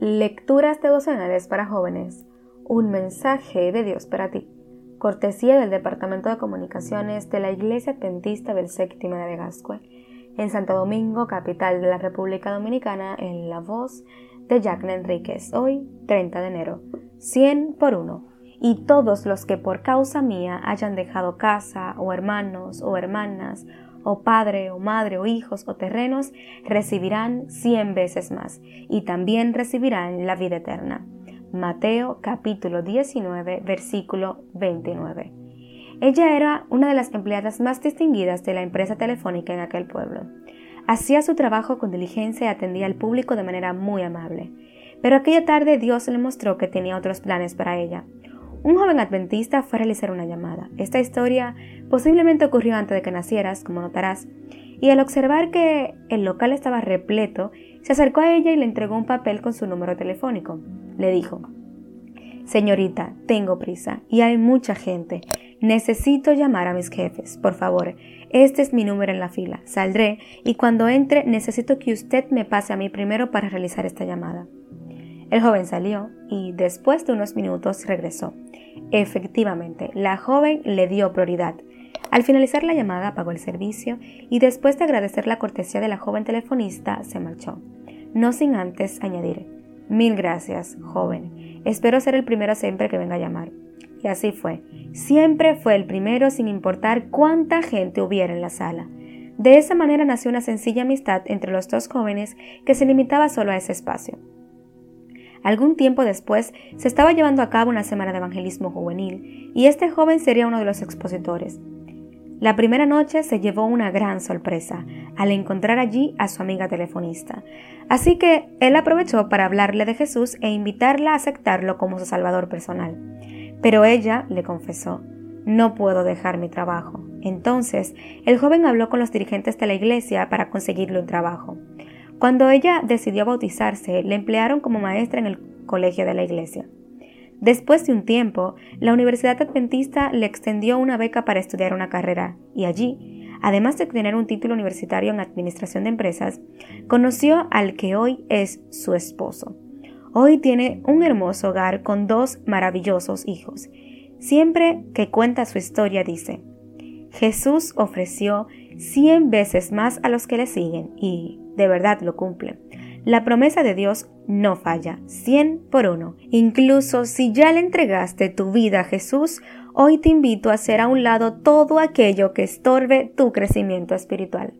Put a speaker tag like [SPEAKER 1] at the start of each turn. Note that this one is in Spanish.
[SPEAKER 1] Lecturas devocionales para jóvenes. Un mensaje de Dios para ti. Cortesía del Departamento de Comunicaciones de la Iglesia Adventista del Séptimo de Gascue, en Santo Domingo, capital de la República Dominicana, en la voz de Jacqueline Enríquez. Hoy, 30 de enero. 100 por uno. Y todos los que por causa mía hayan dejado casa, o hermanos, o hermanas, o padre, o madre, o hijos, o terrenos, recibirán cien veces más, y también recibirán la vida eterna. Mateo capítulo 19, versículo 29. Ella era una de las empleadas más distinguidas de la empresa telefónica en aquel pueblo. Hacía su trabajo con diligencia y atendía al público de manera muy amable. Pero aquella tarde Dios le mostró que tenía otros planes para ella. Un joven adventista fue a realizar una llamada. Esta historia posiblemente ocurrió antes de que nacieras, como notarás, y al observar que el local estaba repleto, se acercó a ella y le entregó un papel con su número telefónico. Le dijo, Señorita, tengo prisa y hay mucha gente. Necesito llamar a mis jefes. Por favor, este es mi número en la fila. Saldré y cuando entre necesito que usted me pase a mí primero para realizar esta llamada. El joven salió y después de unos minutos regresó. Efectivamente, la joven le dio prioridad. Al finalizar la llamada pagó el servicio y después de agradecer la cortesía de la joven telefonista se marchó, no sin antes añadir, mil gracias, joven, espero ser el primero siempre que venga a llamar. Y así fue, siempre fue el primero sin importar cuánta gente hubiera en la sala. De esa manera nació una sencilla amistad entre los dos jóvenes que se limitaba solo a ese espacio. Algún tiempo después se estaba llevando a cabo una semana de evangelismo juvenil y este joven sería uno de los expositores. La primera noche se llevó una gran sorpresa al encontrar allí a su amiga telefonista. Así que él aprovechó para hablarle de Jesús e invitarla a aceptarlo como su salvador personal. Pero ella le confesó, no puedo dejar mi trabajo. Entonces, el joven habló con los dirigentes de la iglesia para conseguirle un trabajo. Cuando ella decidió bautizarse, le emplearon como maestra en el colegio de la iglesia. Después de un tiempo, la Universidad Adventista le extendió una beca para estudiar una carrera y allí, además de obtener un título universitario en Administración de Empresas, conoció al que hoy es su esposo. Hoy tiene un hermoso hogar con dos maravillosos hijos. Siempre que cuenta su historia dice, Jesús ofreció cien veces más a los que le siguen y de verdad lo cumple. La promesa de Dios no falla, cien por uno. Incluso si ya le entregaste tu vida a Jesús, hoy te invito a hacer a un lado todo aquello que estorbe tu crecimiento espiritual.